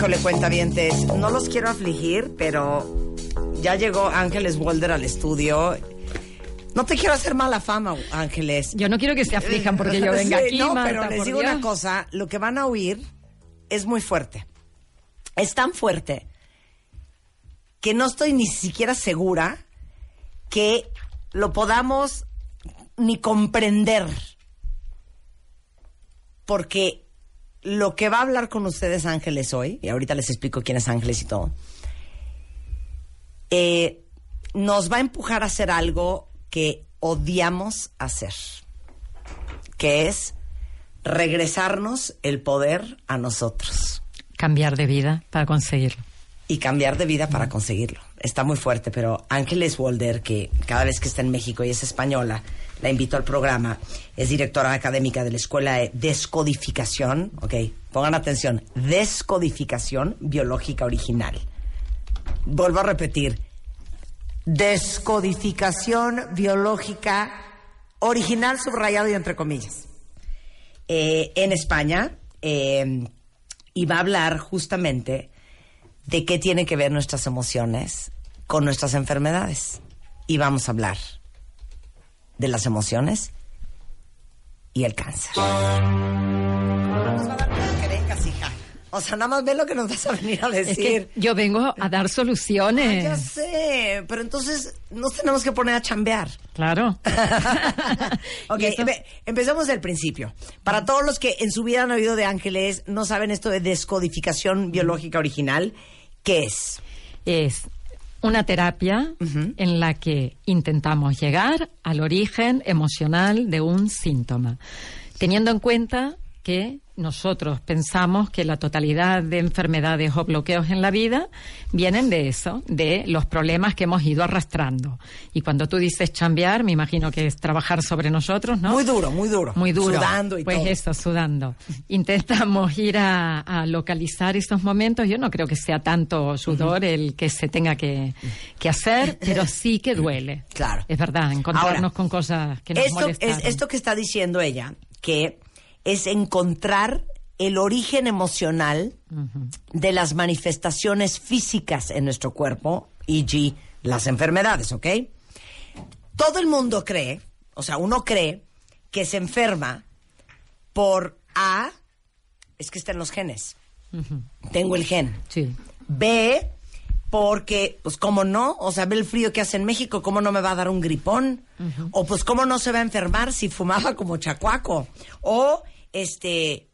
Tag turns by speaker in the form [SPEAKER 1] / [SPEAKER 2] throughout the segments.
[SPEAKER 1] Híjole, cuentavientes, no los quiero afligir, pero ya llegó Ángeles Walder al estudio. No te quiero hacer mala fama, Ángeles.
[SPEAKER 2] Yo no quiero que se aflijan porque yo venga
[SPEAKER 1] Sí,
[SPEAKER 2] aquí,
[SPEAKER 1] No,
[SPEAKER 2] Marta,
[SPEAKER 1] pero les digo
[SPEAKER 2] Dios.
[SPEAKER 1] una cosa, lo que van a oír es muy fuerte. Es tan fuerte que no estoy ni siquiera segura que lo podamos ni comprender. Porque lo que va a hablar con ustedes Ángeles hoy, y ahorita les explico quién es Ángeles y todo, eh, nos va a empujar a hacer algo que odiamos hacer, que es regresarnos el poder a nosotros
[SPEAKER 2] Cambiar de vida para conseguirlo.
[SPEAKER 1] Y cambiar de vida para conseguirlo. Está muy fuerte, pero Ángeles Walder, que cada vez que está en México y es española, la invito al programa, es directora académica de la Escuela de Descodificación, ok, pongan atención, Descodificación Biológica Original. Vuelvo a repetir, Descodificación Biológica Original, subrayado y entre comillas. Eh, en España, eh, y va a hablar justamente de qué tienen que ver nuestras emociones con nuestras enfermedades. Y vamos a hablar de las emociones y el cáncer. O sea, nada más ve lo que nos vas a venir a
[SPEAKER 2] Es
[SPEAKER 1] decir.
[SPEAKER 2] que yo vengo a dar
[SPEAKER 1] Ah,
[SPEAKER 2] soluciones.
[SPEAKER 1] ya sé, pero entonces nos tenemos que poner a chambear.
[SPEAKER 2] Claro.
[SPEAKER 1] ok, empe- empecemos del principio. Para todos los que en su vida han oído de ángeles, no saben esto de descodificación biológica original, ¿qué es?
[SPEAKER 2] es una terapia en la que intentamos llegar al origen emocional de un síntoma, teniendo en cuenta que nosotros pensamos que la totalidad de enfermedades o bloqueos en la vida vienen de eso, de los problemas que hemos ido arrastrando. Y cuando tú dices chambear, me imagino que es trabajar sobre nosotros, ¿no?
[SPEAKER 1] Muy duro, muy duro.
[SPEAKER 2] Muy duro.
[SPEAKER 1] Sudando y
[SPEAKER 2] pues
[SPEAKER 1] todo.
[SPEAKER 2] eso, sudando. Intentamos ir a, a localizar esos momentos. Yo no creo que sea tanto sudor el que se tenga que, que hacer, pero sí que duele.
[SPEAKER 1] Claro.
[SPEAKER 2] Es verdad, encontrarnos
[SPEAKER 1] Ahora,
[SPEAKER 2] con cosas que nos
[SPEAKER 1] esto,
[SPEAKER 2] molestan.
[SPEAKER 1] es, esto que está diciendo ella, que es encontrar el origen emocional de las manifestaciones físicas en nuestro cuerpo, e.g., las enfermedades, ¿ok? Todo el mundo cree, o sea, uno cree que se enferma por A, es que está en los genes. Tengo el gen.
[SPEAKER 2] Sí.
[SPEAKER 1] B, porque, pues, ¿cómo no? O sea, ve el frío que hace en México, ¿cómo no me va a dar un gripón? O, pues, ¿cómo no se va a enfermar si fumaba como chacuaco? O, este,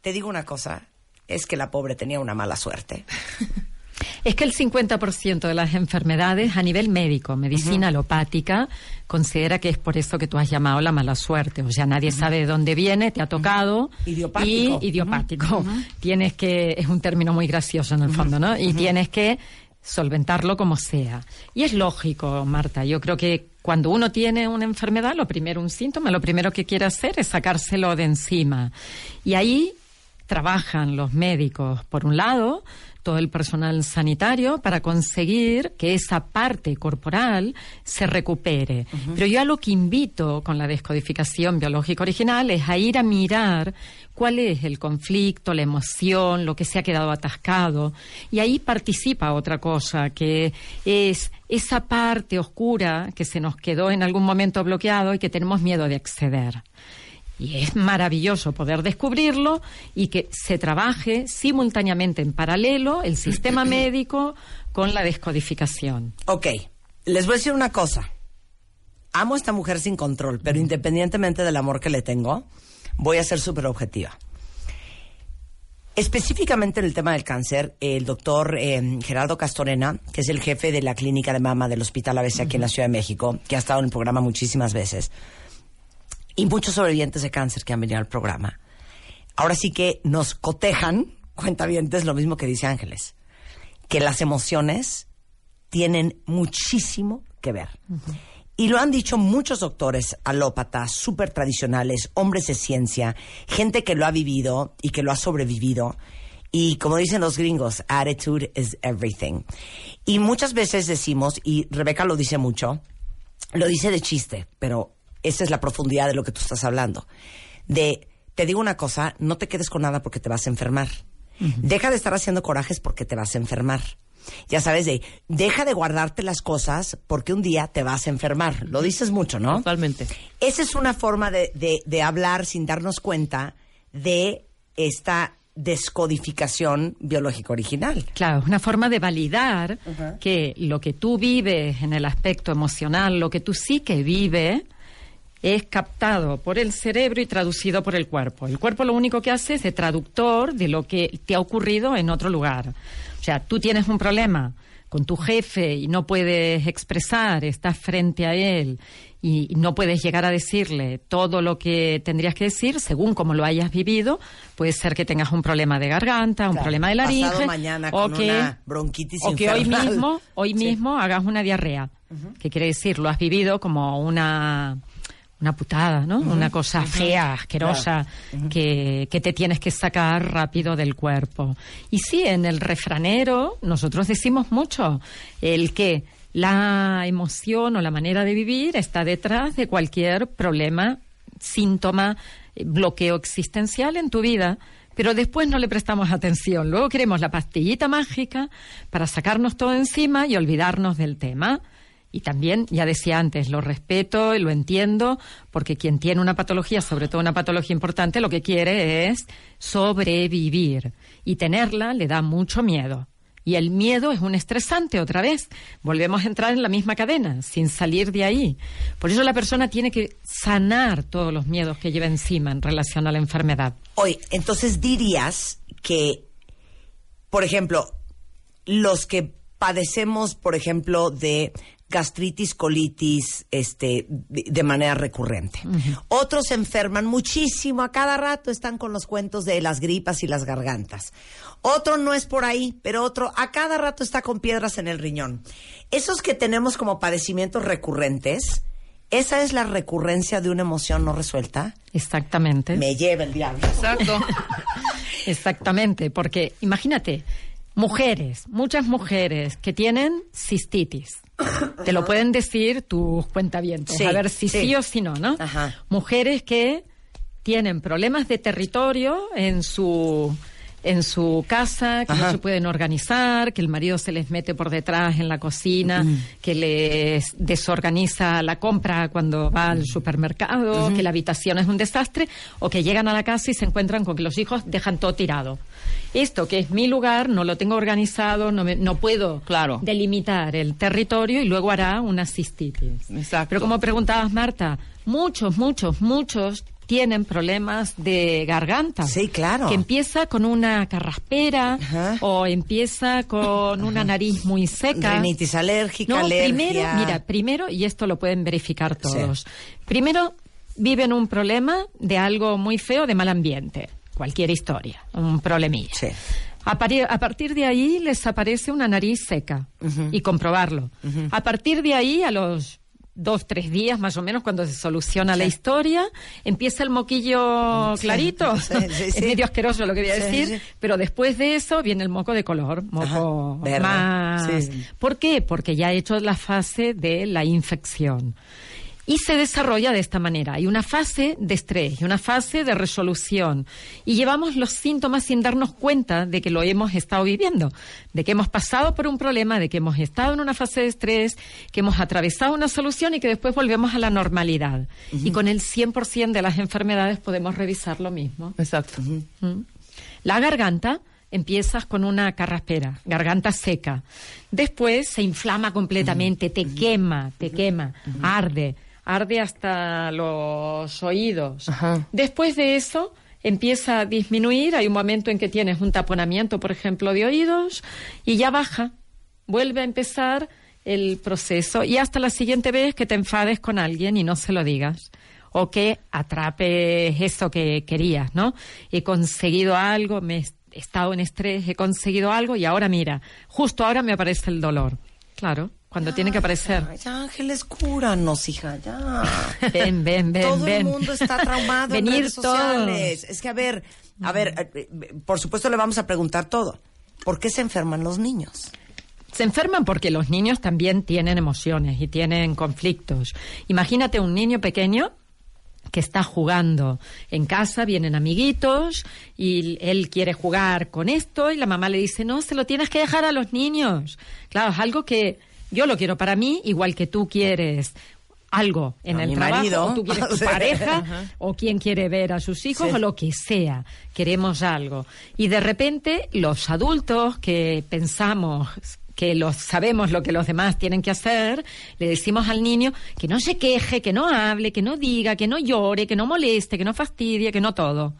[SPEAKER 1] te digo una cosa, es que la pobre tenía una mala suerte.
[SPEAKER 2] Es que el 50% de las enfermedades a nivel médico, medicina alopática, considera que es por eso que tú has llamado la mala suerte. O sea, nadie sabe de dónde viene, te ha tocado.
[SPEAKER 1] Idiopático.
[SPEAKER 2] Y idiopático. Tienes que, es un término muy gracioso en el fondo, ¿no? Y tienes que solventarlo como sea. Y es lógico, Marta. Yo creo que cuando uno tiene una enfermedad, lo primero, un síntoma, lo primero que quiere hacer es sacárselo de encima. Y ahí trabajan los médicos, por un lado, todo el personal sanitario para conseguir que esa parte corporal se recupere. Pero yo a lo que invito con la descodificación biológica original es a ir a mirar cuál es el conflicto, la emoción, lo que se ha quedado atascado. Y ahí participa otra cosa, que es esa parte oscura que se nos quedó en algún momento bloqueado y que tenemos miedo de acceder. Y es maravilloso poder descubrirlo y que se trabaje simultáneamente en paralelo el sistema médico con la descodificación.
[SPEAKER 1] Ok, les voy a decir una cosa. Amo a esta mujer sin control, pero independientemente del amor que le tengo, voy a ser súper objetiva. Específicamente en el tema del cáncer, el doctor eh, Gerardo Castorena, que es el jefe de la clínica de mama del Hospital ABC aquí en la Ciudad de México, que ha estado en el programa muchísimas veces, y muchos sobrevivientes de cáncer que han venido al programa, ahora sí que nos cotejan, cuentavientes, lo mismo que dice Ángeles, que las emociones tienen muchísimo que ver. Y lo han dicho muchos doctores alópatas, súper tradicionales, hombres de ciencia, gente que lo ha vivido y que lo ha sobrevivido. Y como dicen los gringos, attitude is everything. Y muchas veces decimos, y Rebeca lo dice mucho, lo dice de chiste, pero esa es la profundidad de lo que tú estás hablando. De, te digo una cosa, no te quedes con nada porque te vas a enfermar. Deja de estar haciendo corajes porque te vas a enfermar. Ya sabes, de, deja de guardarte las cosas porque un día te vas a enfermar. Lo dices mucho, ¿no?
[SPEAKER 3] Totalmente.
[SPEAKER 1] Esa es una forma de, de, de hablar sin darnos cuenta de esta descodificación biológica original.
[SPEAKER 2] Claro, una forma de validar que lo que tú vives en el aspecto emocional, lo que tú sí que vives, es captado por el cerebro y traducido por el cuerpo. El cuerpo lo único que hace es de traductor de lo que te ha ocurrido en otro lugar. O sea, tú tienes un problema con tu jefe y no puedes expresar, estás frente a él y no puedes llegar a decirle todo lo que tendrías que decir según como lo hayas vivido, puede ser que tengas un problema de garganta, un
[SPEAKER 1] Claro,
[SPEAKER 2] problema de laringe
[SPEAKER 1] mañana
[SPEAKER 2] o
[SPEAKER 1] con
[SPEAKER 2] que
[SPEAKER 1] una bronquitis
[SPEAKER 2] o que hoy mismo, hoy
[SPEAKER 1] Sí.
[SPEAKER 2] mismo hagas una diarrea. que quiere decir? Lo has vivido como una una putada, ¿no? Una cosa fea, asquerosa, que, que te tienes que sacar rápido del cuerpo. Y sí, en el refranero nosotros decimos mucho el que la emoción o la manera de vivir está detrás de cualquier problema, síntoma, eh, bloqueo existencial en tu vida. Pero después no le prestamos atención. Luego queremos la pastillita mágica para sacarnos todo encima y olvidarnos del tema. Y también, ya decía antes, lo respeto y lo entiendo, porque quien tiene una patología, sobre todo una patología importante, lo que quiere es sobrevivir. Y tenerla le da mucho miedo. Y el miedo es un estresante otra vez. Volvemos a entrar en la misma cadena, sin salir de ahí. Por eso la persona tiene que sanar todos los miedos que lleva encima en relación a la enfermedad.
[SPEAKER 1] Oye, entonces dirías que, por ejemplo, los que padecemos, por ejemplo, de gastritis, colitis, este, de manera recurrente. Otros se enferman muchísimo, a cada rato están con los cuentos de las gripas y las gargantas. Otro no es por ahí, pero otro a cada rato está con piedras en el riñón. Esos que tenemos como padecimientos recurrentes, esa es la recurrencia de una emoción no resuelta.
[SPEAKER 2] Exactamente.
[SPEAKER 1] Me lleva el diablo.
[SPEAKER 3] Exacto.
[SPEAKER 2] Exactamente, porque imagínate, mujeres, muchas mujeres que tienen cistitis. Te lo pueden decir tus cuentavientes,
[SPEAKER 1] Sí,
[SPEAKER 2] a ver si sí.
[SPEAKER 1] sí.
[SPEAKER 2] o si no, ¿no?
[SPEAKER 1] Ajá.
[SPEAKER 2] Mujeres que tienen problemas de territorio en su en su casa, que
[SPEAKER 1] Ajá.
[SPEAKER 2] no se pueden organizar, que el marido se les mete por detrás en la cocina, que les desorganiza la compra cuando va al supermercado, que la habitación es un desastre, o que llegan a la casa y se encuentran con que los hijos dejan todo tirado. Esto que es mi lugar, no lo tengo organizado, no, me- no puedo
[SPEAKER 3] Claro.
[SPEAKER 2] delimitar el territorio y luego hará una cistitis.
[SPEAKER 3] Exacto.
[SPEAKER 2] Pero como preguntabas, Marta, muchos, muchos, muchos tienen problemas de garganta.
[SPEAKER 1] Sí, claro.
[SPEAKER 2] Que empieza con una carraspera
[SPEAKER 1] Ajá.
[SPEAKER 2] o empieza con una nariz muy seca.
[SPEAKER 1] Rinitis alérgica,
[SPEAKER 2] No,
[SPEAKER 1] alergia.
[SPEAKER 2] primero, mira, primero, y esto lo pueden verificar todos. Primero, viven un problema de algo muy feo, de mal ambiente. Cualquier historia, un problemilla.
[SPEAKER 1] Sí.
[SPEAKER 2] A, pari- a partir de ahí les aparece una nariz seca y comprobarlo. A partir de ahí, a los dos, tres días más o menos, cuando se soluciona la historia, empieza el moquillo clarito.
[SPEAKER 1] sí,
[SPEAKER 2] es medio asqueroso lo que voy a decir, pero después de eso viene el moco de color, moco
[SPEAKER 1] Ajá,
[SPEAKER 2] más. ¿Por qué? Porque ya ha hecho la fase de la infección. Y se desarrolla de esta manera. Hay una fase de estrés y una fase de resolución. Y llevamos los síntomas sin darnos cuenta de que lo hemos estado viviendo, de que hemos pasado por un problema, de que hemos estado en una fase de estrés, que hemos atravesado una solución y que después volvemos a la normalidad. Y con el 100% de las enfermedades podemos revisar lo mismo.
[SPEAKER 3] Exacto.
[SPEAKER 2] La garganta empiezas con una carraspera, garganta seca. Después se inflama completamente, te quema, te quema, arde, arde hasta los oídos.
[SPEAKER 3] Ajá.
[SPEAKER 2] Después de eso empieza a disminuir, hay un momento en que tienes un taponamiento, por ejemplo, de oídos y ya baja, vuelve a empezar el proceso y hasta la siguiente vez que te enfades con alguien y no se lo digas o que atrapes eso que querías, ¿no? He conseguido algo, me, he estado en estrés, he conseguido algo y ahora mira, justo ahora me aparece el dolor. Claro, cuando tiene que aparecer.
[SPEAKER 1] Ya, Ángeles, cúranos, hija, ya.
[SPEAKER 2] Ven, ven, ven,
[SPEAKER 1] Todo
[SPEAKER 2] ven.
[SPEAKER 1] el mundo está traumado en
[SPEAKER 2] Venir
[SPEAKER 1] redes sociales. Es que, a ver, a ver,
[SPEAKER 2] Mm.
[SPEAKER 1] eh, eh, por supuesto le vamos a preguntar todo. ¿Por qué se enferman los niños?
[SPEAKER 2] Se enferman porque los niños también tienen emociones y tienen conflictos. Imagínate un niño pequeño que está jugando en casa, vienen amiguitos y él quiere jugar con esto y la mamá le dice, no, se lo tienes que dejar a los niños. Claro, es algo que yo lo quiero para mí, igual que tú quieres algo en
[SPEAKER 1] A
[SPEAKER 2] el trabajo,
[SPEAKER 1] marido.
[SPEAKER 2] o tú quieres tu pareja, o quien quiere ver a sus hijos,
[SPEAKER 1] Sí.
[SPEAKER 2] o lo que sea. Queremos algo. Y de repente, los adultos que pensamos que los sabemos lo que los demás tienen que hacer, le decimos al niño que no se queje, que no hable, que no diga, que no llore, que no moleste, que no fastidie, que no todo.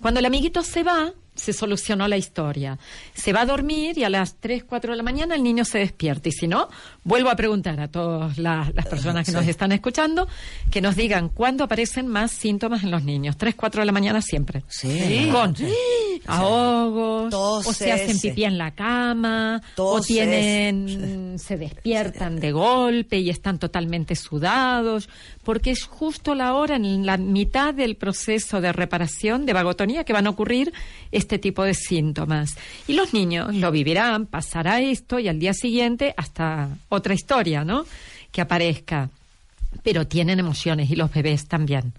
[SPEAKER 2] Cuando el amiguito se va, se solucionó la historia. Se va a dormir y a las 3, 4 de la mañana el niño se despierta. Y si no, vuelvo a preguntar a todas las, las personas que nos están escuchando que nos digan cuándo aparecen más síntomas en los niños. 3, 4 de la mañana siempre.
[SPEAKER 1] Sí.
[SPEAKER 2] Con ahogos, o se hacen pipí en la cama, o tienen, se despiertan de golpe y están totalmente sudados, porque es justo la hora, en la mitad del proceso de reparación de vagotonía, que van a ocurrir este tipo de síntomas. Y los niños lo vivirán, pasará esto y al día siguiente hasta otra historia, ¿no? Que aparezca. Pero tienen emociones y los bebés también.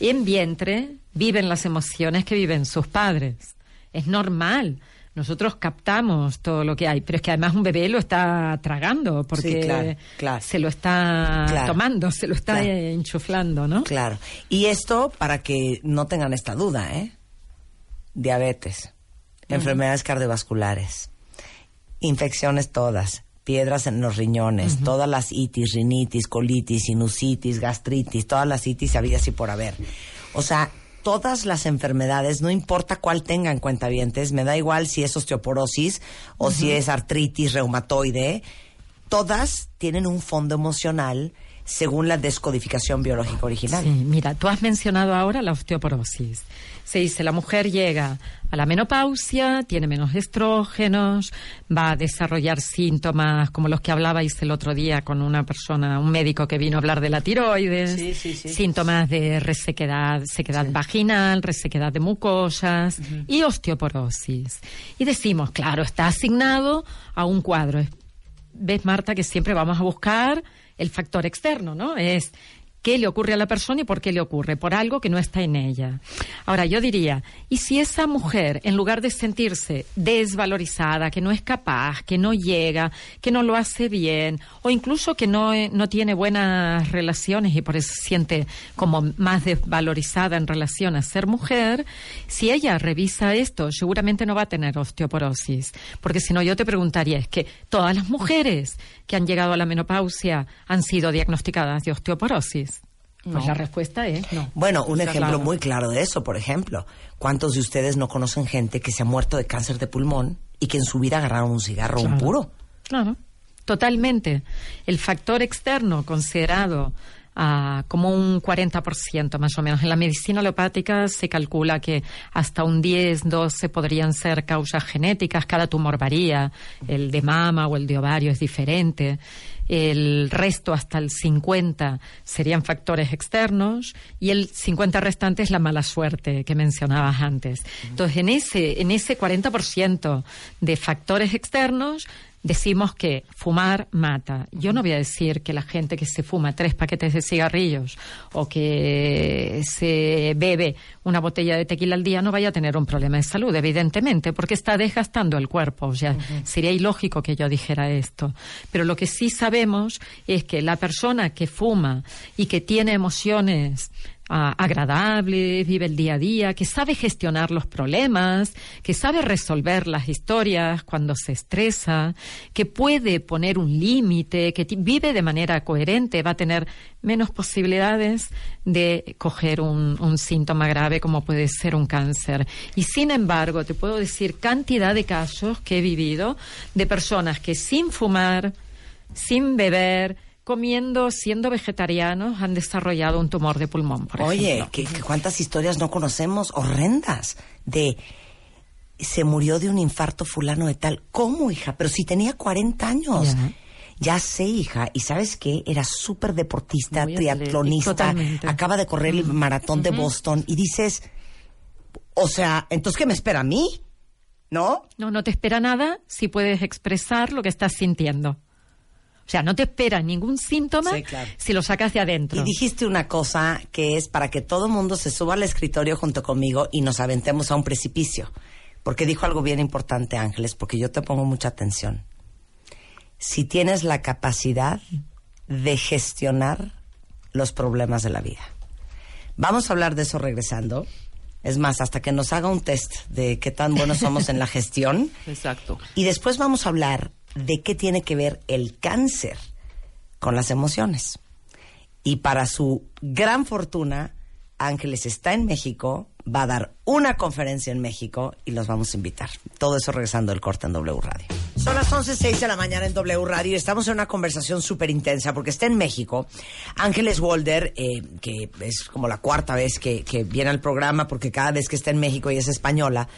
[SPEAKER 2] En vientre viven las emociones que viven sus padres. Es normal. Nosotros captamos todo lo que hay, pero es que además un bebé lo está tragando porque
[SPEAKER 1] Sí, claro, claro.
[SPEAKER 2] se lo está
[SPEAKER 1] Claro.
[SPEAKER 2] tomando, se lo está enchuflando, ¿no?
[SPEAKER 1] Claro. Y esto para que no tengan esta duda, ¿eh? Diabetes, enfermedades cardiovasculares, infecciones todas, piedras en los riñones, todas las itis, rinitis, colitis, sinusitis, gastritis, todas las itis habidas y por haber. O sea, todas las enfermedades, no importa cuál tengan cuentavientes, me da igual si es osteoporosis o si es artritis reumatoide, todas tienen un fondo emocional según la descodificación biológica original.
[SPEAKER 2] Sí, mira, tú has mencionado ahora la osteoporosis. Se dice, la mujer llega a la menopausia, tiene menos estrógenos, va a desarrollar síntomas como los que hablabais el otro día con una persona, un médico que vino a hablar de la tiroides,
[SPEAKER 1] Sí, sí, sí.
[SPEAKER 2] síntomas de resequedad, sequedad vaginal, resequedad de mucosas y osteoporosis. Y decimos, claro, está asignado a un cuadro. Ves, Marta, que siempre vamos a buscar el factor externo, ¿no? Es qué le ocurre a la persona y por qué le ocurre, por algo que no está en ella. Ahora, yo diría, ¿y si esa mujer, en lugar de sentirse desvalorizada, que no es capaz, que no llega, que no lo hace bien, o incluso que no, eh, no tiene buenas relaciones y por eso se siente como más desvalorizada en relación a ser mujer, si ella revisa esto, seguramente no va a tener osteoporosis. Porque si no, yo te preguntaría, es que todas las mujeres que han llegado a la menopausia han sido diagnosticadas de osteoporosis. Pues la respuesta es no.
[SPEAKER 1] Bueno, un
[SPEAKER 2] Está
[SPEAKER 1] ejemplo
[SPEAKER 2] claro.
[SPEAKER 1] muy claro de eso, por ejemplo, ¿cuántos de ustedes no conocen gente que se ha muerto de cáncer de pulmón y que en su vida agarraron un cigarro o un puro?
[SPEAKER 2] Claro, totalmente. El factor externo considerado ah, como un 40% más o menos. En la medicina alopática se calcula que hasta un 10, 12 podrían ser causas genéticas. Cada tumor varía. El de mama o el de ovario es diferente. El resto, hasta el 50, serían factores externos y el 50 restante es la mala suerte que mencionabas antes. Entonces, en ese, en ese 40% de factores externos, decimos que fumar mata. Yo no voy a decir que la gente que se fuma tres paquetes de cigarrillos o que se bebe una botella de tequila al día no vaya a tener un problema de salud, evidentemente, porque está desgastando el cuerpo. O sea, sería ilógico que yo dijera esto. Pero lo que sí sabemos es que la persona que fuma y que tiene emociones agradable, vive el día a día, que sabe gestionar los problemas, que sabe resolver las historias cuando se estresa, que puede poner un límite, que vive de manera coherente, va a tener menos posibilidades de coger un, un síntoma grave como puede ser un cáncer. Y sin embargo, te puedo decir cantidad de casos que he vivido de personas que sin fumar, sin beber, comiendo, siendo vegetarianos, han desarrollado un tumor de pulmón, por
[SPEAKER 1] Oye,
[SPEAKER 2] ejemplo.
[SPEAKER 1] ¿qué, qué- cuántas historias no conocemos horrendas de se murió de un infarto fulano de tal. ¿Cómo, hija? Pero si tenía 40 años.
[SPEAKER 2] Ya.
[SPEAKER 1] Ya sé, hija. Y sabes qué? Era súper deportista,
[SPEAKER 2] Muy
[SPEAKER 1] triatlonista. Acaba de correr el maratón de Boston. Y dices, o sea, ¿entonces qué me espera a mí? ¿No?
[SPEAKER 2] No, no te espera nada si puedes expresar lo que estás sintiendo. O sea, no te espera ningún síntoma
[SPEAKER 1] Sí, claro.
[SPEAKER 2] si lo sacas de adentro.
[SPEAKER 1] Y dijiste una cosa que es para que todo el mundo se suba al escritorio junto conmigo y nos aventemos a un precipicio. Porque dijo algo bien importante, Ángeles, porque yo te pongo mucha atención. Si tienes la capacidad de gestionar los problemas de la vida. Vamos a hablar de eso regresando. Es más, hasta que nos haga un test de qué tan buenos somos en la gestión.
[SPEAKER 3] Exacto.
[SPEAKER 1] Y después vamos a hablar de qué tiene que ver el cáncer con las emociones. Y para su gran fortuna, Ángeles está en México, va a dar una conferencia en México y los vamos a invitar. Todo eso regresando del corte en W Radio. Son las 11.06 de la mañana en W Radio y estamos en una conversación súper intensa porque está en México Ángeles Walder, eh, que es como la cuarta vez que, viene al programa porque cada vez que está en México y es española,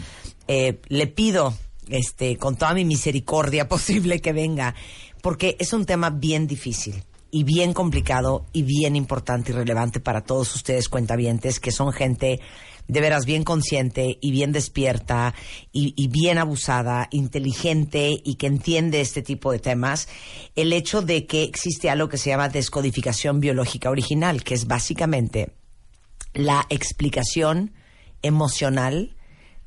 [SPEAKER 1] eh, le pido este, con toda mi misericordia posible que venga, porque es un tema bien difícil y bien complicado y bien importante y relevante para todos ustedes cuentavientes que son gente de veras bien consciente y bien despierta y, y bien abusada, inteligente y que entiende este tipo de temas, el hecho de que existe algo que se llama descodificación biológica original, que es básicamente la explicación emocional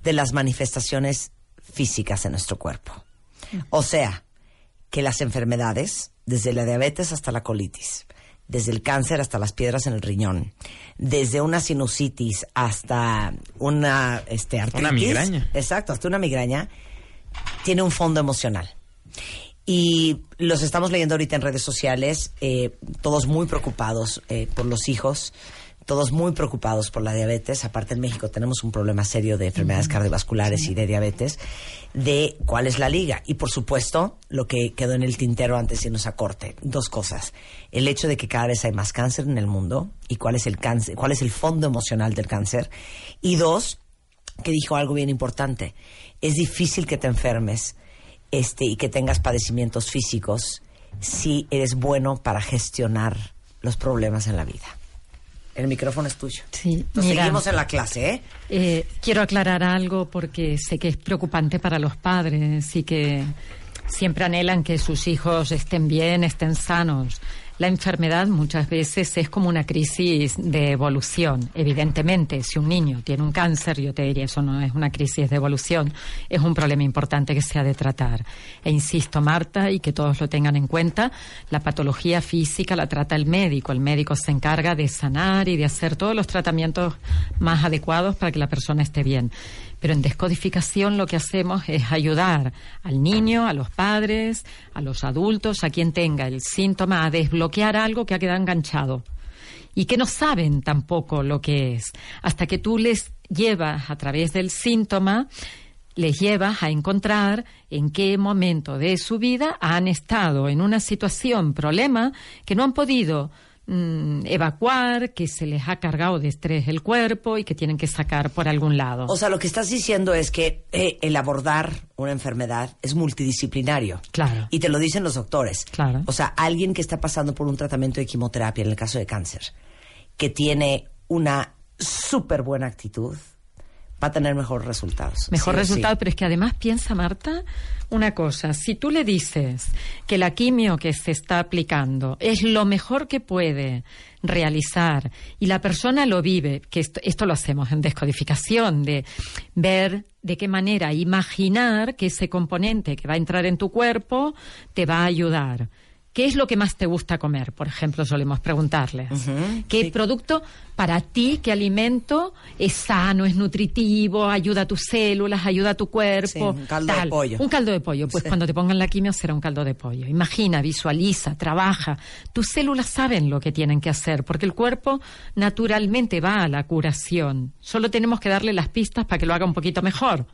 [SPEAKER 1] de las manifestaciones físicas en nuestro cuerpo. O sea, que las enfermedades, desde la diabetes hasta la colitis, desde el cáncer hasta las piedras en el riñón, desde una sinusitis hasta una este, artritis,
[SPEAKER 3] migraña.
[SPEAKER 1] exacto, hasta una migraña, tiene un fondo emocional. Y los estamos leyendo ahorita en redes sociales, eh, todos muy preocupados eh, por los hijos, todos muy preocupados por la diabetes. Aparte en México tenemos un problema serio de enfermedades cardiovasculares y de diabetes, de cuál es la liga. Y por supuesto, lo que quedó en el tintero antes de irnos a corte, dos cosas. El hecho de que cada vez hay más cáncer en el mundo y cuál es el cáncer, cuál es el fondo emocional del cáncer. Y dos, que dijo algo bien importante. Es difícil que te enfermes este, y que tengas padecimientos físicos si eres bueno para gestionar los problemas en la vida. El micrófono es tuyo.
[SPEAKER 2] Sí,
[SPEAKER 1] Nos
[SPEAKER 2] mira.
[SPEAKER 1] seguimos en la clase, ¿eh?
[SPEAKER 2] Eh, quiero aclarar algo porque sé que es preocupante para los padres y que siempre anhelan que sus hijos estén bien, estén sanos. La enfermedad muchas veces es como una crisis de evolución. Evidentemente, si un niño tiene un cáncer, yo te diría, eso no es una crisis de evolución, es un problema importante que se ha de tratar. E insisto, Marta, y que todos lo tengan en cuenta, la patología física la trata el médico. El médico se encarga de sanar y de hacer todos los tratamientos más adecuados para que la persona esté bien. Pero en descodificación lo que hacemos es ayudar al niño, a los padres, a los adultos, a quien tenga el síntoma, a desbloquear algo que ha quedado enganchado y que no saben tampoco lo que es. Hasta que tú les llevas a través del síntoma, les llevas a encontrar en qué momento de su vida han estado en una situación, problema, que no han podido mm, evacuar, que se les ha cargado de estrés el cuerpo y que tienen que sacar por algún lado.
[SPEAKER 1] O sea, lo que estás diciendo es que eh, el abordar una enfermedad es multidisciplinario.
[SPEAKER 2] Claro.
[SPEAKER 1] Y te lo dicen los doctores.
[SPEAKER 2] Claro.
[SPEAKER 1] O sea, alguien que está pasando por un tratamiento de quimioterapia, en el caso de cáncer, que tiene una súper buena actitud, va a tener mejores resultados.
[SPEAKER 2] Mejor
[SPEAKER 1] Sí
[SPEAKER 2] resultado,
[SPEAKER 1] sí.
[SPEAKER 2] pero es que además piensa, Marta, una cosa. Si tú le dices que la quimio que se está aplicando es lo mejor que puede realizar y la persona lo vive, que esto, esto lo hacemos en descodificación, de ver de qué manera imaginar que ese componente que va a entrar en tu cuerpo te va a ayudar. ¿Qué es lo que más te gusta comer? Por ejemplo, solemos preguntarles. ¿Qué producto para ti, qué alimento es sano, es nutritivo, ayuda a tus células, ayuda a tu cuerpo?
[SPEAKER 1] Sí, un caldo de pollo.
[SPEAKER 2] Un caldo de pollo. Pues
[SPEAKER 1] Sí.
[SPEAKER 2] cuando te pongan la quimio será un caldo de pollo. Imagina, visualiza, trabaja. Tus células saben lo que tienen que hacer porque el cuerpo naturalmente va a la curación. Solo tenemos que darle las pistas para que lo haga un poquito mejor.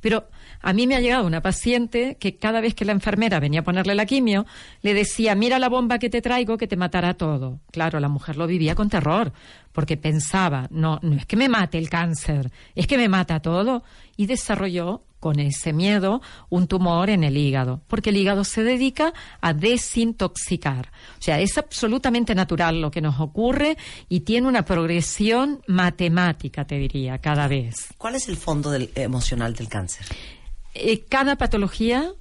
[SPEAKER 2] Pero a mí me ha llegado una paciente que cada vez que la enfermera venía a ponerle la quimio, le decía, mira la bomba que te traigo que te matará todo. Claro, la mujer lo vivía con terror, porque pensaba, no, no es que me mate el cáncer, es que me mata todo. Y desarrolló con ese miedo un tumor en el hígado, porque el hígado se dedica a desintoxicar. O sea, es absolutamente natural lo que nos ocurre y tiene una progresión matemática, te diría, cada vez.
[SPEAKER 1] ¿Cuál es el fondo del, emocional del cáncer?
[SPEAKER 2] Eh, cada patología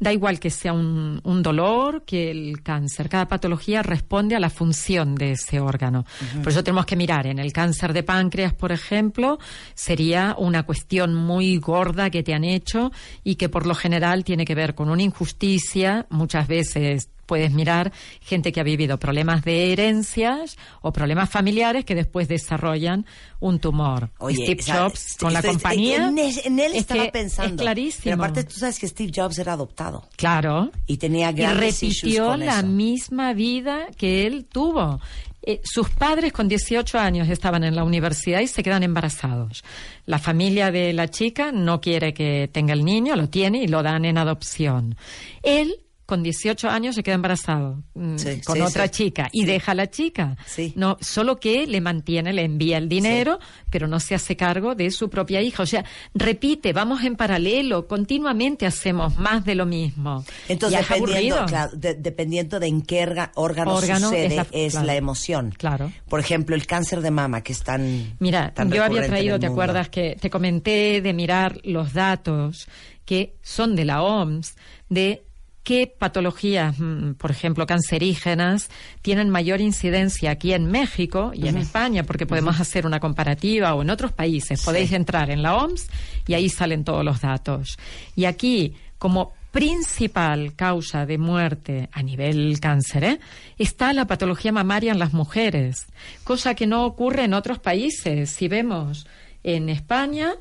[SPEAKER 2] Da igual que sea un, dolor que el cáncer. Cada patología responde a la función de ese órgano. Por eso tenemos que mirar. En el cáncer de páncreas, por ejemplo, sería una cuestión muy gorda que te han hecho y que por lo general tiene que ver con una injusticia, muchas veces puedes mirar gente que ha vivido problemas de herencias o problemas familiares que después desarrollan un tumor. Steve Jobs con la compañía.
[SPEAKER 1] En, él estaba pensando.
[SPEAKER 2] Es clarísimo. Pero
[SPEAKER 1] aparte tú sabes que Steve Jobs era adoptado.
[SPEAKER 2] Claro.
[SPEAKER 1] Y tenía grandes
[SPEAKER 2] Y repitió la misma vida que él tuvo. Eh, sus padres con 18 años estaban en la universidad y se quedan embarazados. La familia de la chica no quiere que tenga el niño, lo tiene y lo dan en adopción. Él con 18 años se queda embarazado mm, con otra chica y deja a la chica. No, solo que le mantiene, le envía el dinero, pero no se hace cargo de su propia hija. O sea, repite, vamos en paralelo, continuamente hacemos más de lo mismo.
[SPEAKER 1] Entonces, dependiendo, de, dependiendo de en qué órgano, sucede, es, la, emoción.
[SPEAKER 2] Claro.
[SPEAKER 1] Por ejemplo, el cáncer de mama, que es tan.
[SPEAKER 2] Mira, yo había traído, ¿te acuerdas que te comenté de mirar los datos que son de la OMS de qué patologías, mm, por ejemplo, cancerígenas, tienen mayor incidencia aquí en México y en España, porque podemos hacer una comparativa o en otros países. Podéis entrar en la OMS y ahí salen todos los datos. Y aquí, como principal causa de muerte a nivel cáncer ¿eh? está la patología mamaria en las mujeres, cosa que no ocurre en otros países. Si vemos en España,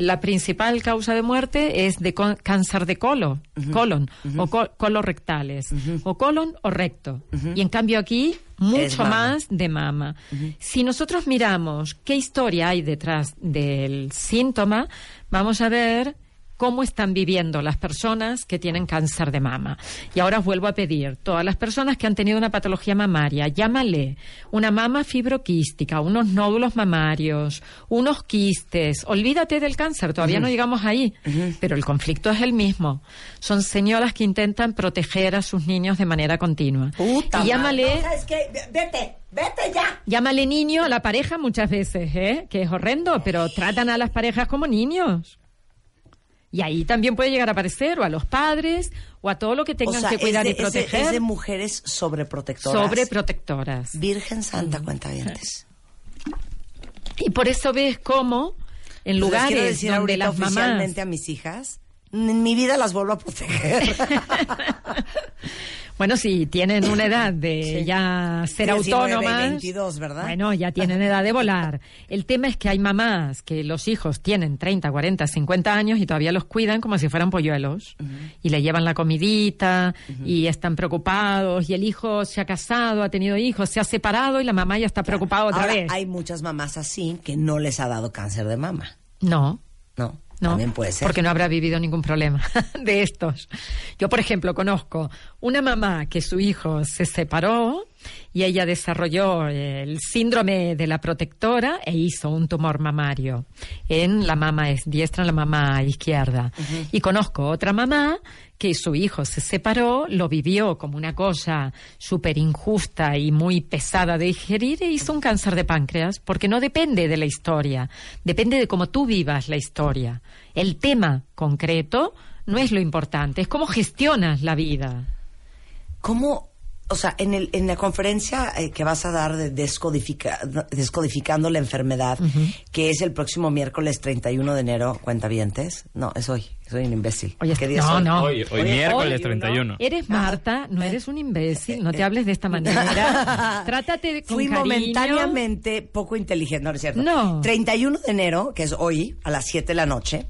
[SPEAKER 2] la principal causa de muerte es de cáncer de colon, colon o colorectales, o colon o recto. Y en cambio aquí mucho más de mama. Si nosotros miramos qué historia hay detrás del síntoma, vamos a ver cómo están viviendo las personas que tienen cáncer de mama. Y ahora os vuelvo a pedir, todas las personas que han tenido una patología mamaria, llámale una mama fibroquística, unos nódulos mamarios, unos quistes, olvídate del cáncer, todavía no llegamos ahí, pero el conflicto es el mismo. Son señoras que intentan proteger a sus niños de manera continua.
[SPEAKER 1] y llámale... Vete. Vete ya.
[SPEAKER 2] Llámale niño a la pareja muchas veces, ¿eh? Que es horrendo, pero tratan a las parejas como niños. Y ahí también puede llegar a aparecer o a los padres o a todo lo que tengan que cuidar y proteger.
[SPEAKER 1] Es de, mujeres sobreprotectoras.
[SPEAKER 2] Sobreprotectoras.
[SPEAKER 1] Virgen Santa, cuenta cuentavientes.
[SPEAKER 2] Y por eso ves cómo en lugares donde las mamás
[SPEAKER 1] oficialmente a mis hijas en mi vida las vuelvo a proteger.
[SPEAKER 2] Bueno, si tienen una edad de ya ser autónomas.
[SPEAKER 1] 22, ¿verdad?
[SPEAKER 2] Bueno, ya tienen edad de volar. El tema es que hay mamás que los hijos tienen 30, 40, 50 años y todavía los cuidan como si fueran polluelos. Y le llevan la comidita y están preocupados. Y el hijo se ha casado, ha tenido hijos, se ha separado y la mamá ya está preocupada otra vez.
[SPEAKER 1] Hay muchas mamás así que no les ha dado cáncer de mama.
[SPEAKER 2] No.
[SPEAKER 1] No. No, puede ser.
[SPEAKER 2] porque no habrá vivido ningún problema de estos. Yo, por ejemplo, conozco una mamá que su hijo se separó y ella desarrolló el síndrome de la protectora e hizo un tumor mamario en la mama diestra, en la mama izquierda. Y conozco otra mamá que su hijo se separó, lo vivió como una cosa súper injusta y muy pesada de digerir e hizo un cáncer de páncreas, porque no depende de la historia, depende de cómo tú vivas la historia. El tema concreto no es lo importante, es cómo gestionas la vida.
[SPEAKER 1] ¿Cómo o sea, en, el, en la conferencia eh, que vas a dar de Descodificando la Enfermedad, que es el próximo miércoles 31 de enero, cuenta vientes. No, es hoy. Soy un imbécil.
[SPEAKER 2] Oye,
[SPEAKER 1] ¿Qué
[SPEAKER 2] día no, no.
[SPEAKER 3] Hoy, hoy, miércoles 31.
[SPEAKER 2] Eres Marta, no eres un imbécil. No te hables de esta manera. Trátate con
[SPEAKER 1] Fui momentáneamente poco inteligente. No, es cierto.
[SPEAKER 2] No.
[SPEAKER 1] 31 de enero, que es hoy, a las 7 de la noche,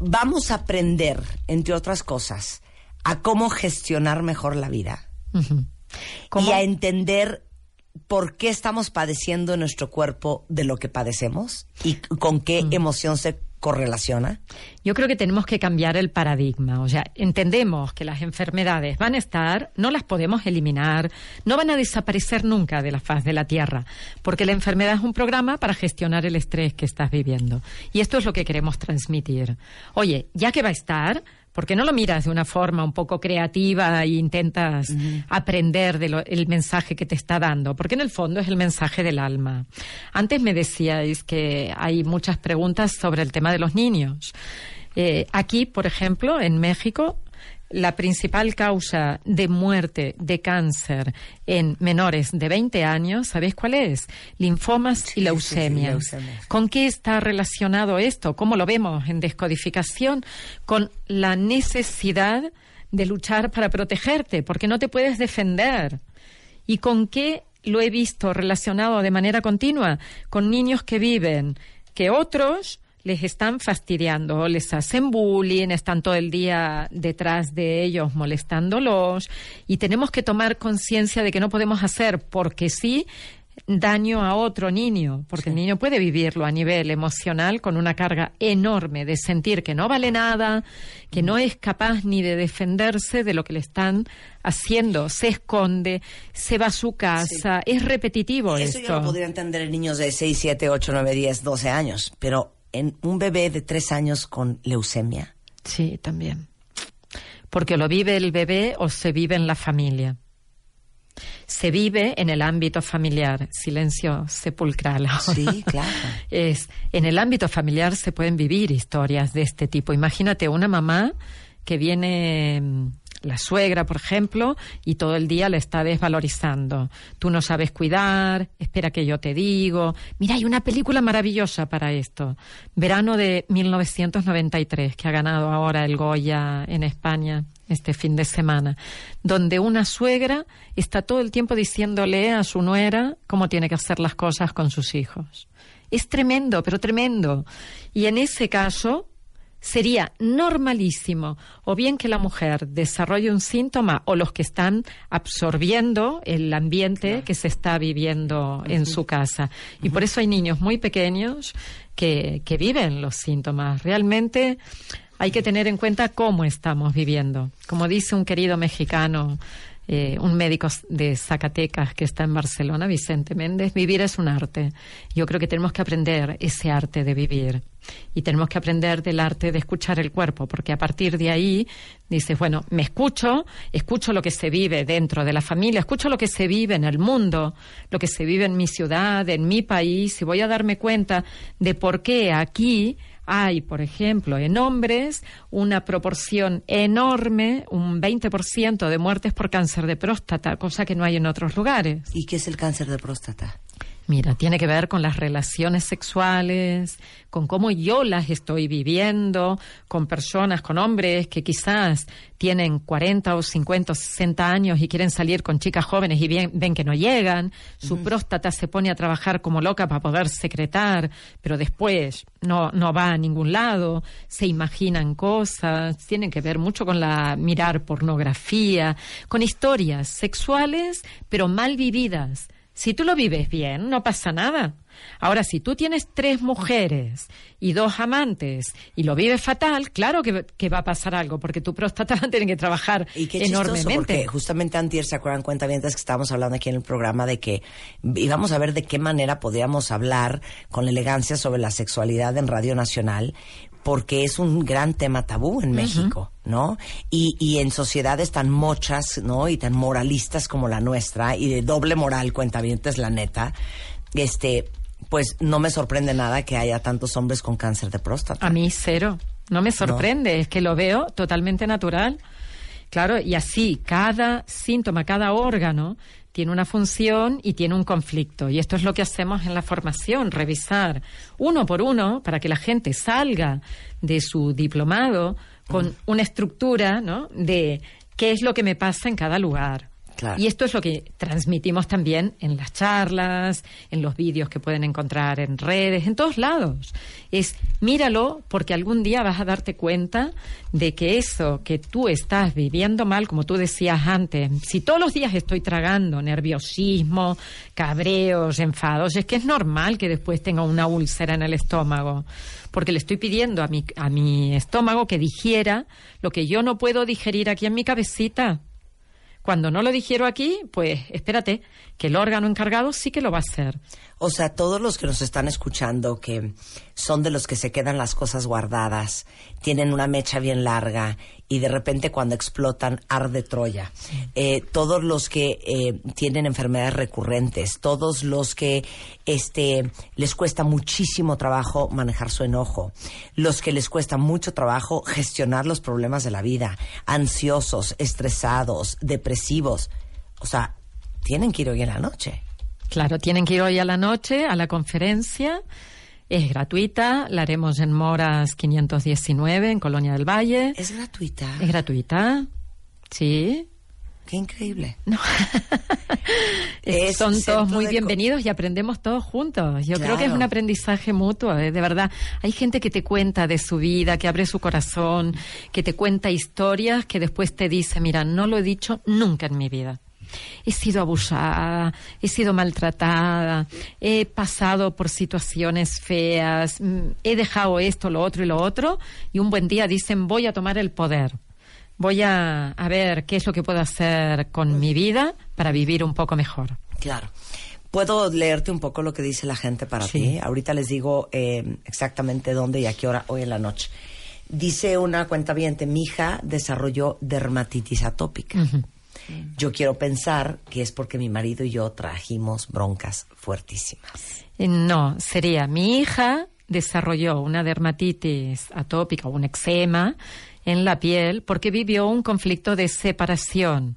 [SPEAKER 1] vamos a aprender, entre otras cosas, a cómo gestionar mejor la vida y a entender por qué estamos padeciendo en nuestro cuerpo de lo que padecemos y con qué mm. emoción se correlaciona?
[SPEAKER 2] Yo creo que tenemos que cambiar el paradigma. O sea, entendemos que las enfermedades van a estar, no las podemos eliminar, no van a desaparecer nunca de la faz de la Tierra, porque la enfermedad es un programa para gestionar el estrés que estás viviendo. Y esto es lo que queremos transmitir. Oye, ya que va a estar, ¿Por qué no lo miras de una forma un poco creativa e intentas aprender del mensaje que te está dando? Porque en el fondo es el mensaje del alma. Antes me decíais que hay muchas preguntas sobre el tema de los niños. Eh, aquí, por ejemplo, en México, la principal causa de muerte de cáncer en menores de 20 años, ¿sabéis cuál es? Linfomas y leucemia. ¿Con qué está relacionado esto? ¿Cómo lo vemos en descodificación? Con la necesidad de luchar para protegerte, porque no te puedes defender. ¿Y con qué lo he visto relacionado de manera continua? Con niños que viven, que otros les están fastidiando, les hacen bullying, están todo el día detrás de ellos molestándolos y tenemos que tomar conciencia de que no podemos hacer porque sí daño a otro niño, porque el niño puede vivirlo a nivel emocional con una carga enorme de sentir que no vale nada, que no es capaz ni de defenderse de lo que le están haciendo, se esconde, se va a su casa, es repetitivo
[SPEAKER 1] Eso yo lo podría entender en niños de 6, 7, 8, 9, 10, 12 años, pero en un bebé de tres años con leucemia?
[SPEAKER 2] Sí, también. Porque lo vive el bebé o se vive en la familia. Se vive en el ámbito familiar, silencio sepulcral.
[SPEAKER 1] Sí, claro.
[SPEAKER 2] Es, en el ámbito familiar se pueden vivir historias de este tipo. Imagínate una mamá que viene la suegra, por ejemplo, y todo el día le está desvalorizando. Tú no sabes cuidar, espera que yo te digo. Mira, hay una película maravillosa para esto. Verano de 1993, que ha ganado ahora el Goya en España este fin de semana, donde una suegra está todo el tiempo diciéndole a su nuera cómo tiene que hacer las cosas con sus hijos. Es tremendo, pero tremendo. Y en ese caso, sería normalísimo o bien que la mujer desarrolle un síntoma o los que están absorbiendo el ambiente que se está viviendo en su casa. Y por eso hay niños muy pequeños que, que viven los síntomas. Realmente hay que tener en cuenta cómo estamos viviendo. Como dice un querido mexicano, eh, un médico de Zacatecas que está en Barcelona, Vicente Méndez, vivir es un arte. Yo creo que tenemos que aprender ese arte de vivir y tenemos que aprender del arte de escuchar el cuerpo, porque a partir de ahí dices, bueno, me escucho, escucho lo que se vive dentro de la familia, escucho lo que se vive en el mundo, lo que se vive en mi ciudad, en mi país, y voy a darme cuenta de por qué aquí hay, por ejemplo, en hombres una proporción enorme, un 20% de muertes por cáncer de próstata, cosa que no hay en otros lugares.
[SPEAKER 1] ¿Y qué es el cáncer de próstata?
[SPEAKER 2] Mira, tiene que ver con las relaciones sexuales, con cómo yo las estoy viviendo, con personas, con hombres que quizás tienen 40 o 50 o 60 años y quieren salir con chicas jóvenes y ven que no llegan, su próstata se pone a trabajar como loca para poder secretar, pero después no, no va a ningún lado, se imaginan cosas, tienen que ver mucho con la mirar pornografía, con historias sexuales, pero mal vividas si tú lo vives bien, no pasa nada. Ahora, si tú tienes tres mujeres y dos amantes y lo vives fatal, claro que, va a pasar algo, porque tu próstata tiene que trabajar
[SPEAKER 1] y qué
[SPEAKER 2] enormemente.
[SPEAKER 1] Porque justamente antes se acuerdan cuenta mientras que estábamos hablando aquí en el programa de que íbamos a ver de qué manera podíamos hablar con elegancia sobre la sexualidad en Radio Nacional, porque es un gran tema tabú en México, ¿no? Y, y en sociedades tan mochas, ¿no? Y tan moralistas como la nuestra, y de doble moral, cuenta bien, es la neta, este, pues no me sorprende nada que haya tantos hombres con cáncer de próstata.
[SPEAKER 2] A mí cero, no me sorprende, es que lo veo totalmente natural. Claro, y así cada síntoma, cada órgano tiene una función y tiene un conflicto. Y esto es lo que hacemos en la formación, revisar uno por uno para que la gente salga de su diplomado con una estructura ¿no? de qué es lo que me pasa en cada lugar. Y esto es lo que transmitimos también en las charlas, en los vídeos que pueden encontrar en redes, en todos lados. Es míralo porque algún día vas a darte cuenta de que eso que tú estás viviendo mal, como tú decías antes, si todos los días estoy tragando nerviosismo, cabreos, enfados, es que es normal que después tenga una úlcera en el estómago porque le estoy pidiendo a mi, a mi estómago que digiera lo que yo no puedo digerir aquí en mi cabecita. Cuando no lo digiero aquí, pues espérate, que el órgano encargado sí que lo va a hacer.
[SPEAKER 1] O sea, todos los que nos están escuchando, que son de los que se quedan las cosas guardadas, tienen una mecha bien larga y de repente cuando explotan arde Troya. Eh, todos los que eh, tienen enfermedades recurrentes, todos los que este, les cuesta muchísimo trabajo manejar su enojo, los que les cuesta mucho trabajo gestionar los problemas de la vida, ansiosos, estresados, depresivos. O sea, tienen que ir hoy en la noche.
[SPEAKER 2] Claro, tienen que ir hoy a la noche a la conferencia. Es gratuita, la haremos en Moras 519, en Colonia del Valle.
[SPEAKER 1] ¿Es gratuita?
[SPEAKER 2] Es gratuita, sí.
[SPEAKER 1] Qué increíble.
[SPEAKER 2] No.
[SPEAKER 1] Es
[SPEAKER 2] Son todos muy bienvenidos y aprendemos todos juntos. Yo creo que es un aprendizaje mutuo, ¿eh? de verdad. Hay gente que te cuenta de su vida, que abre su corazón, que te cuenta historias, que después te dice, mira, no lo he dicho nunca en mi vida. He sido abusada, he sido maltratada, he pasado por situaciones feas, mm, he dejado esto, lo otro y lo otro, y un buen día dicen, voy a tomar el poder. Voy a, a ver qué es lo que puedo hacer con mi vida para vivir un poco mejor.
[SPEAKER 1] Claro. ¿Puedo leerte un poco lo que dice la gente para
[SPEAKER 2] Sí.
[SPEAKER 1] ti? Ahorita les digo eh, exactamente dónde y a qué hora hoy en la noche. Dice una cuenta mi hija desarrolló dermatitis atópica. Yo quiero pensar que es porque mi marido y yo trajimos broncas fuertísimas.
[SPEAKER 2] Eh, No, sería mi hija desarrolló una dermatitis atópica o un eczema en la piel porque vivió un conflicto de separación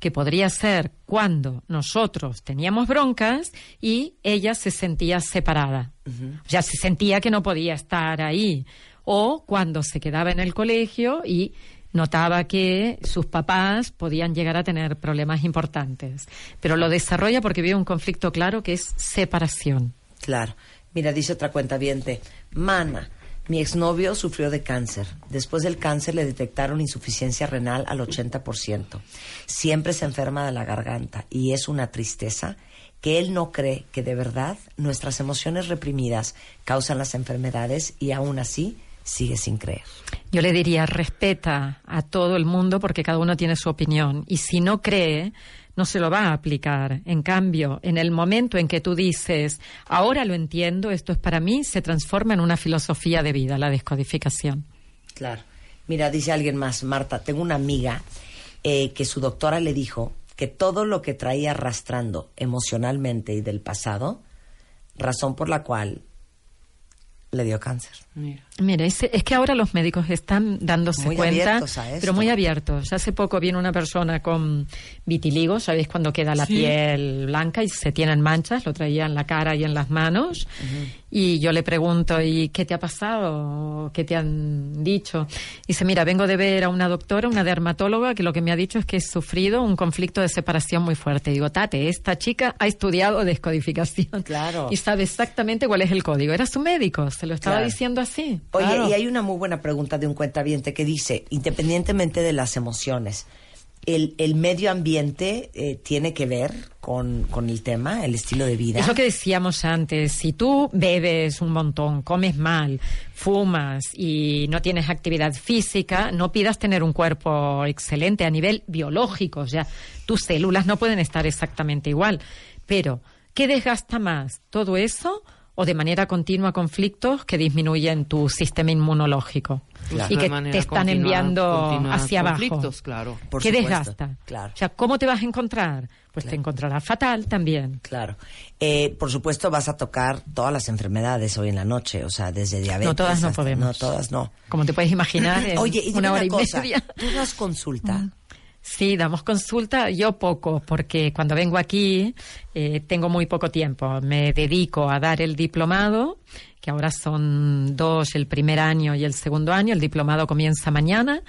[SPEAKER 2] que podría ser cuando nosotros teníamos broncas y ella se sentía separada. O sea, se sentía que no podía estar ahí. O cuando se quedaba en el colegio y notaba que sus papás podían llegar a tener problemas importantes. Pero lo desarrolla porque vive un conflicto claro que es separación.
[SPEAKER 1] Claro. Mira, dice otra cuenta Mana, mi exnovio sufrió de cáncer. Después del cáncer le detectaron insuficiencia renal al 80%. Siempre se enferma de la garganta y es una tristeza que él no cree que de verdad nuestras emociones reprimidas causan las enfermedades y aún así sigue sin creer.
[SPEAKER 2] Yo le diría, respeta a todo el mundo porque cada uno tiene su opinión. Y si no cree, no se lo va a aplicar. En cambio, en el momento en que tú dices, ahora lo entiendo, esto es para mí, se transforma en una filosofía de vida, la descodificación.
[SPEAKER 1] Claro. Mira, dice alguien más, Marta, tengo una amiga eh, que su doctora le dijo que todo lo que traía arrastrando emocionalmente y del pasado, razón por la cual le dio cáncer.
[SPEAKER 3] Mira.
[SPEAKER 2] Mira, es, es que ahora los médicos están dándose
[SPEAKER 1] Muy
[SPEAKER 2] cuenta, pero muy abiertos. Hace poco vino una persona con vitiligo, ¿sabéis? Cuando queda la piel blanca y se tienen manchas, lo traía en la cara y en las manos. Y yo le pregunto, ¿y qué te ha pasado? ¿Qué te han dicho? Dice, mira, vengo de ver a una doctora, una dermatóloga, que lo que me ha dicho es que he sufrido un conflicto de separación muy fuerte. Digo, Tate, esta chica ha estudiado descodificación.
[SPEAKER 1] Claro.
[SPEAKER 2] Y sabe exactamente cuál es el código. Era su médico, se lo estaba
[SPEAKER 1] Claro.
[SPEAKER 2] diciendo así.
[SPEAKER 1] Oye,
[SPEAKER 2] Claro.
[SPEAKER 1] y hay una muy buena pregunta de un cuentaviente que dice, independientemente de las emociones, ¿el, el medio ambiente eh, tiene que ver con, con el tema, el estilo de vida?
[SPEAKER 2] Es lo que decíamos antes, si tú bebes un montón, comes mal, fumas y no tienes actividad física, no pidas tener un cuerpo excelente a nivel biológico, o sea, tus células no pueden estar exactamente igual. Pero, ¿qué desgasta más? ¿Todo eso? ¿O de manera continua conflictos que disminuyen tu sistema inmunológico?
[SPEAKER 1] Claro.
[SPEAKER 2] Y que te están
[SPEAKER 3] continua-
[SPEAKER 2] enviando
[SPEAKER 3] continua
[SPEAKER 2] hacia abajo.
[SPEAKER 3] conflictos, claro.
[SPEAKER 1] Por
[SPEAKER 2] ¿Qué
[SPEAKER 1] supuesto,
[SPEAKER 2] desgasta?
[SPEAKER 1] claro.
[SPEAKER 2] O sea, ¿cómo te vas a encontrar? Pues te encontrarás fatal también.
[SPEAKER 1] Claro. Eh, por supuesto vas a tocar todas las enfermedades hoy en la noche, o sea, desde diabetes.
[SPEAKER 2] No todas no podemos.
[SPEAKER 1] No todas no.
[SPEAKER 2] Como te puedes imaginar, en
[SPEAKER 1] Oye, y dime
[SPEAKER 2] una hora
[SPEAKER 1] una
[SPEAKER 2] y
[SPEAKER 1] cosa,
[SPEAKER 2] media.
[SPEAKER 1] ¿tú das consulta?
[SPEAKER 2] Sí, damos consulta, yo poco, porque cuando vengo aquí eh, tengo muy poco tiempo. Me dedico a dar el diplomado, que ahora son dos, el primer año y el segundo año. El diplomado comienza mañana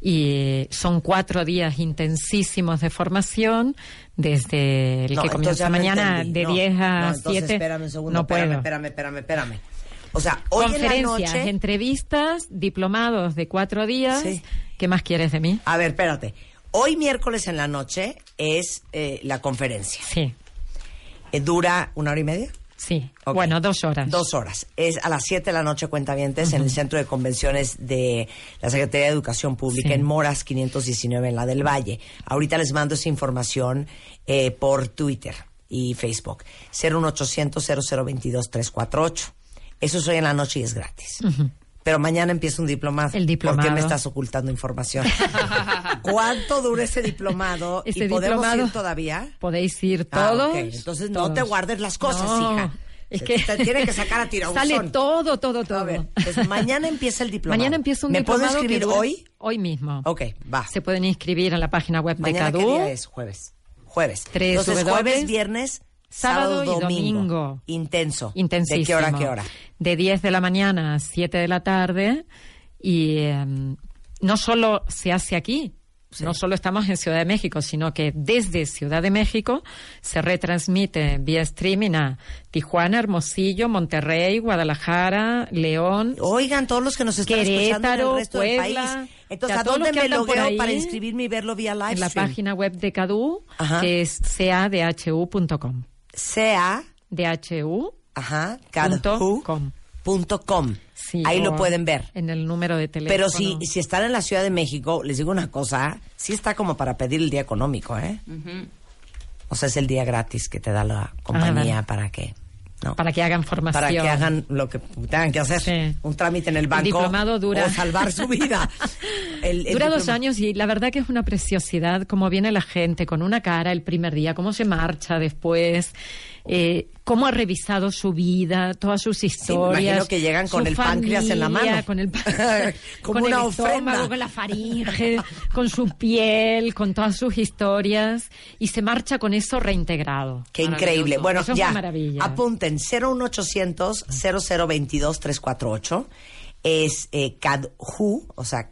[SPEAKER 2] y son cuatro días intensísimos de formación, desde el
[SPEAKER 1] No,
[SPEAKER 2] que comienza
[SPEAKER 1] no
[SPEAKER 2] mañana
[SPEAKER 1] entendí.
[SPEAKER 2] de
[SPEAKER 1] No,
[SPEAKER 2] 10
[SPEAKER 1] no,
[SPEAKER 2] a
[SPEAKER 1] entonces
[SPEAKER 2] 7.
[SPEAKER 1] Espérame un segundo,
[SPEAKER 2] no
[SPEAKER 1] espérame,
[SPEAKER 2] puedo.
[SPEAKER 1] espérame, espérame, espérame. O sea, hoy en la
[SPEAKER 2] Conferencias,
[SPEAKER 1] noche...
[SPEAKER 2] entrevistas, diplomados de cuatro días.
[SPEAKER 1] Sí.
[SPEAKER 2] ¿Qué más quieres de mí?
[SPEAKER 1] A ver, espérate. Hoy miércoles en la noche es eh, la conferencia.
[SPEAKER 2] Sí,
[SPEAKER 1] Eh, ¿Dura una hora y media?
[SPEAKER 2] sí. Bueno, dos horas.
[SPEAKER 1] Dos horas. Es a las 7 de la noche, cuentavientes, en el Centro de Convenciones de la Secretaría de Educación Pública
[SPEAKER 2] Sí.
[SPEAKER 1] en Moras 519, en la del Valle. Ahorita les mando esa información eh, por Twitter y Facebook. 01800 0022 348 Eso es hoy en la noche y es gratis. Pero mañana empieza un diplomado.
[SPEAKER 2] El diplomado.
[SPEAKER 1] ¿Por qué me estás ocultando información? ¿Cuánto dura ese diplomado?
[SPEAKER 2] Ese
[SPEAKER 1] ¿Y podemos
[SPEAKER 2] diplomado-
[SPEAKER 1] ir todavía?
[SPEAKER 2] Podéis ir
[SPEAKER 1] Ah,
[SPEAKER 2] todos.
[SPEAKER 1] ok. Entonces no te guardes las cosas,
[SPEAKER 2] No,
[SPEAKER 1] hija.
[SPEAKER 2] Es que
[SPEAKER 1] te tiene que sacar a tirabuzón.
[SPEAKER 2] Sale todo, todo, todo.
[SPEAKER 1] A ver, entonces mañana empieza el diplomado.
[SPEAKER 2] Mañana empieza un
[SPEAKER 1] ¿Me
[SPEAKER 2] diplomado
[SPEAKER 1] puedo inscribir
[SPEAKER 2] dura-
[SPEAKER 1] hoy?
[SPEAKER 2] Hoy mismo.
[SPEAKER 1] Ok, va.
[SPEAKER 2] Se pueden inscribir en la página web de
[SPEAKER 1] ¿Mañana qué
[SPEAKER 2] CADU.
[SPEAKER 1] día es? Jueves. Jueves.
[SPEAKER 2] Tres
[SPEAKER 1] Entonces, jueves, viernes, sábado,
[SPEAKER 2] sábado y
[SPEAKER 1] domingo.
[SPEAKER 2] domingo.
[SPEAKER 1] Intenso.
[SPEAKER 2] Intensísimo.
[SPEAKER 1] ¿De qué hora a qué hora?
[SPEAKER 2] De 10 de la mañana a 7 de la tarde. Y em, no solo se hace aquí, no solo estamos en Ciudad de México, sino que desde Ciudad de México se retransmite vía streaming a Tijuana, Hermosillo, Monterrey, Guadalajara, León,
[SPEAKER 1] Oigan, todos los que nos están escuchando en el resto del
[SPEAKER 2] Puebla,
[SPEAKER 1] país. Entonces, ¿a dónde me logueo
[SPEAKER 2] ahí,
[SPEAKER 1] para inscribirme y verlo vía live
[SPEAKER 2] en la página web de CADU,
[SPEAKER 1] Ajá.
[SPEAKER 2] que es cadhu.com.
[SPEAKER 1] Sea,
[SPEAKER 2] DHU.
[SPEAKER 1] ajá,
[SPEAKER 2] Punto com.
[SPEAKER 1] punto com.
[SPEAKER 2] Sí,
[SPEAKER 1] Ahí lo pueden ver.
[SPEAKER 2] En el número de teléfono.
[SPEAKER 1] Pero si, si están en la Ciudad de México, les digo una cosa, sí está como para pedir el día económico, ¿eh? O sea, es el día gratis que te da la compañía
[SPEAKER 2] vale.
[SPEAKER 1] para que... ¿no?
[SPEAKER 2] Para que hagan formación.
[SPEAKER 1] Para que hagan lo que tengan que hacer.
[SPEAKER 2] Sí.
[SPEAKER 1] Un trámite en el
[SPEAKER 2] El
[SPEAKER 1] banco.
[SPEAKER 2] diplomado dura-
[SPEAKER 1] O salvar su vida. El- el
[SPEAKER 2] Dura dos años y la verdad que es una preciosidad cómo viene la gente con una cara el primer día, cómo se marcha después, eh, cómo ha revisado su vida, todas sus historias.
[SPEAKER 1] imagino que llegan con el páncreas en la
[SPEAKER 2] familia,
[SPEAKER 1] mano.
[SPEAKER 2] Con el, pa-
[SPEAKER 1] Como
[SPEAKER 2] con
[SPEAKER 1] una
[SPEAKER 2] el
[SPEAKER 1] ofrenda.
[SPEAKER 2] estómago, con la faringe, con su piel, con todas sus historias y se marcha con eso reintegrado.
[SPEAKER 1] Qué increíble. Bueno,
[SPEAKER 2] Eso es
[SPEAKER 1] ya.
[SPEAKER 2] maravilla.
[SPEAKER 1] Apunten 01800 0022 348 es eh, cadhu, o sea,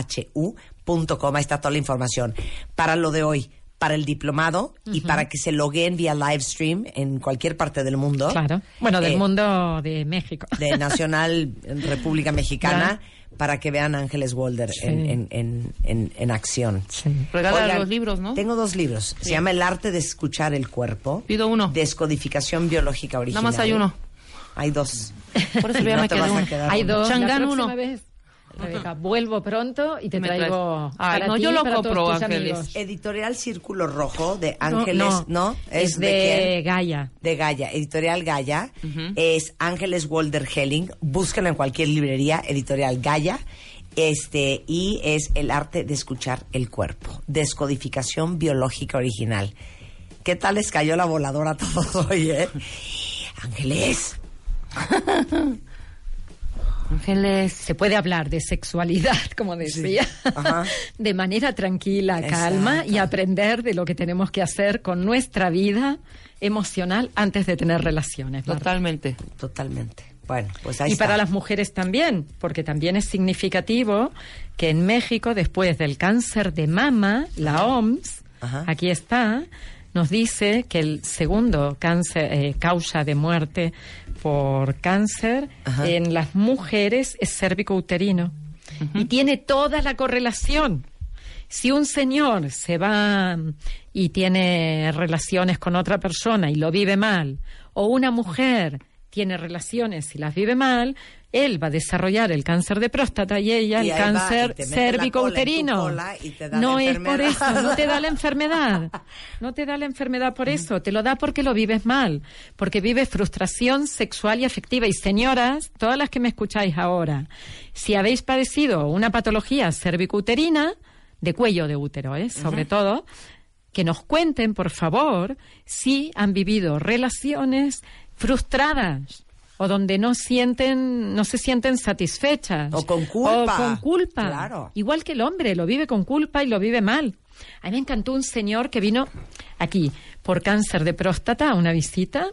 [SPEAKER 1] C-A-D-H-U.com. Ahí está toda la información. Para lo de hoy, para el diplomado y para que se logueen vía live stream en cualquier parte del mundo.
[SPEAKER 2] Claro. Bueno, del
[SPEAKER 1] Eh,
[SPEAKER 2] mundo de México.
[SPEAKER 1] de Nacional República Mexicana para que vean a Ángeles Walder
[SPEAKER 2] Sí.
[SPEAKER 1] en, en, en, en, en acción.
[SPEAKER 2] Sí.
[SPEAKER 4] Regala
[SPEAKER 1] Oigan,
[SPEAKER 4] los libros, ¿no?
[SPEAKER 1] Tengo dos libros. Se llama El arte de escuchar el cuerpo.
[SPEAKER 4] Pido uno.
[SPEAKER 1] Descodificación biológica original.
[SPEAKER 4] Nada más hay uno.
[SPEAKER 1] Hay dos.
[SPEAKER 4] Por eso
[SPEAKER 1] no
[SPEAKER 4] me
[SPEAKER 1] te vas a quedar
[SPEAKER 2] Hay
[SPEAKER 1] uno.
[SPEAKER 2] dos.
[SPEAKER 4] Uno.
[SPEAKER 2] vez, Rebeca, vuelvo pronto y te
[SPEAKER 4] Me
[SPEAKER 2] traigo.
[SPEAKER 4] traes. Ay,
[SPEAKER 2] para
[SPEAKER 4] no,
[SPEAKER 2] ti
[SPEAKER 4] yo lo
[SPEAKER 2] para todos
[SPEAKER 4] compro,
[SPEAKER 2] tus
[SPEAKER 4] Ángeles.
[SPEAKER 2] amigos.
[SPEAKER 1] Editorial Círculo Rojo de
[SPEAKER 2] No,
[SPEAKER 1] Ángeles, ¿no?
[SPEAKER 2] Es,
[SPEAKER 1] de, quién?
[SPEAKER 2] Gaia.
[SPEAKER 1] de Gaia, Editorial Gaia, es Ángeles Walder Helling, búsquenlo en cualquier librería, Editorial Gaia, este, y es el arte de escuchar el cuerpo, descodificación biológica original. ¿Qué tal les cayó la voladora a todos hoy, eh? Ángeles,
[SPEAKER 4] Ángeles.
[SPEAKER 2] Se puede hablar de sexualidad, como decía,
[SPEAKER 1] Ajá.
[SPEAKER 2] de manera tranquila, calma
[SPEAKER 1] Exacto.
[SPEAKER 2] y aprender de lo que tenemos que hacer con nuestra vida emocional antes de tener relaciones. Marta.
[SPEAKER 4] Totalmente.
[SPEAKER 1] totalmente. Bueno, pues ahí
[SPEAKER 2] y
[SPEAKER 1] está.
[SPEAKER 2] para las mujeres también, porque también es significativo que en México, después del cáncer de mama, la OMS,
[SPEAKER 1] Ajá.
[SPEAKER 2] aquí está, nos dice que el segundo cáncer, eh, causa de muerte por cáncer
[SPEAKER 1] Ajá.
[SPEAKER 2] en las mujeres es cérvico-uterino. Y tiene toda la correlación. Si un señor se va y tiene relaciones con otra persona y lo vive mal, o una mujer tiene relaciones y las vive mal, él va a desarrollar el cáncer de próstata y ella
[SPEAKER 1] Y
[SPEAKER 2] el cáncer
[SPEAKER 1] la
[SPEAKER 2] No es por eso, no te da la enfermedad. No te da la enfermedad por eso, te lo da porque lo vives mal, porque vives frustración sexual y afectiva. Y señoras, todas las que me escucháis ahora, si habéis padecido una patología cervicouterina, de cuello de útero, ¿eh? sobre todo, que nos cuenten, por favor, si han vivido relaciones frustradas. o donde no sienten, no se sienten satisfechas.
[SPEAKER 1] O con culpa.
[SPEAKER 2] O con culpa.
[SPEAKER 1] Claro.
[SPEAKER 2] Igual que el hombre, lo vive con culpa y lo vive mal. A mí me encantó un señor que vino aquí por cáncer de próstata a una visita.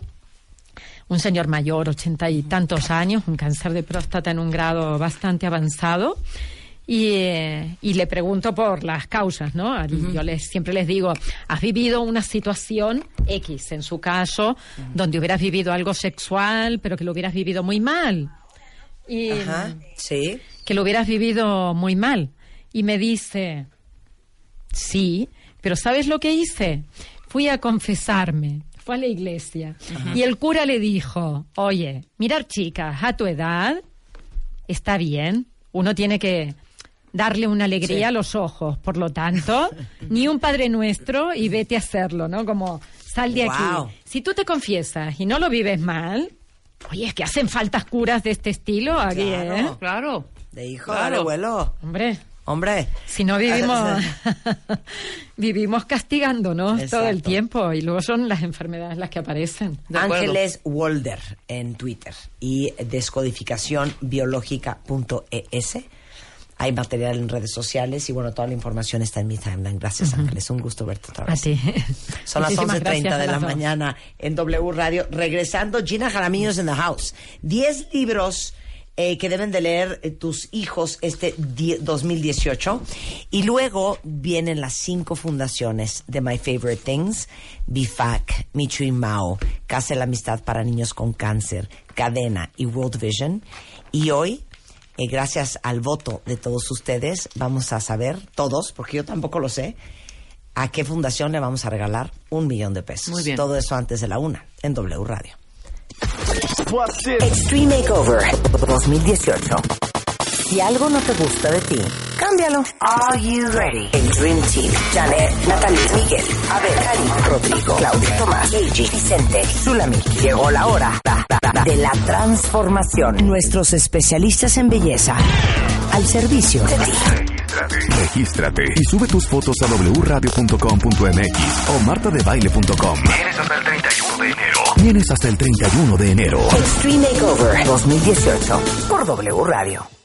[SPEAKER 2] Un señor mayor, ochenta y tantos años, un cáncer de próstata en un grado bastante avanzado. Y, eh, y le pregunto por las causas, ¿no? Y Yo les, siempre les digo, ¿has vivido una situación X, en su caso, donde hubieras vivido algo sexual, pero que lo hubieras vivido muy mal? Y,
[SPEAKER 1] Ajá, sí.
[SPEAKER 2] que lo hubieras vivido muy mal. Y me dice, sí, pero ¿sabes lo que hice? Fui a confesarme, fue a la iglesia. Y el cura le dijo, oye, mirar chicas, a tu edad está bien, uno tiene que darle una alegría
[SPEAKER 1] Sí.
[SPEAKER 2] a los ojos, por lo tanto, ni un Padre Nuestro y vete a hacerlo, ¿no? Como, sal de aquí. Si tú te confiesas y no lo vives mal, oye, es que hacen faltas curas de este estilo aquí,
[SPEAKER 1] Claro.
[SPEAKER 2] ¿eh?
[SPEAKER 4] Claro.
[SPEAKER 1] De hijo,
[SPEAKER 4] Claro.
[SPEAKER 1] de abuelo.
[SPEAKER 2] Hombre,
[SPEAKER 1] Hombre.
[SPEAKER 2] si no vivimos, vivimos castigándonos todo el
[SPEAKER 1] Exacto.
[SPEAKER 2] tiempo y luego son las enfermedades las que aparecen.
[SPEAKER 1] Ángeles Walder en Twitter y descodificacionbiológica.es. Hay material en redes sociales y bueno, toda la información está en mi timeline. Gracias Ángeles, un gusto verte otra
[SPEAKER 2] A
[SPEAKER 1] vez.
[SPEAKER 2] ti.
[SPEAKER 1] Son las
[SPEAKER 2] Muchísimas
[SPEAKER 1] 11.30
[SPEAKER 2] gracias a
[SPEAKER 1] de la
[SPEAKER 2] las
[SPEAKER 1] mañana en W Radio. Regresando, Gina Jaramillos en the house. 10 libros eh, que deben de leer eh, tus hijos este die- 2018. Y luego vienen las cinco fundaciones de My Favorite Things. BIFAC, Michu y Mao, Casa de la Amistad para Niños con Cáncer, Cadena y World Vision. Y hoy eh, gracias al voto de todos ustedes, vamos a saber, todos, porque yo tampoco lo sé, a qué fundación le vamos a regalar un millón de pesos.
[SPEAKER 4] Muy bien.
[SPEAKER 1] Todo eso antes de la una, en W Radio.
[SPEAKER 5] Extreme Makeover 2018. Si algo no te gusta de ti, cámbialo. Are you ready? El Dream Team. Janet, Natalie, Miguel, Abel, Cari, Rodrigo, Claudia, Tomás, Gigi, Vicente, Zulami. Llegó la hora da, da, da, de la transformación. Nuestros especialistas en belleza al servicio de ti.
[SPEAKER 6] Regístrate y sube tus fotos a wradio.com.mx o martadebaile.com. Tienes hasta el 31 de enero. Tienes hasta el 31 de enero.
[SPEAKER 5] Extreme Makeover 2018 por W Radio.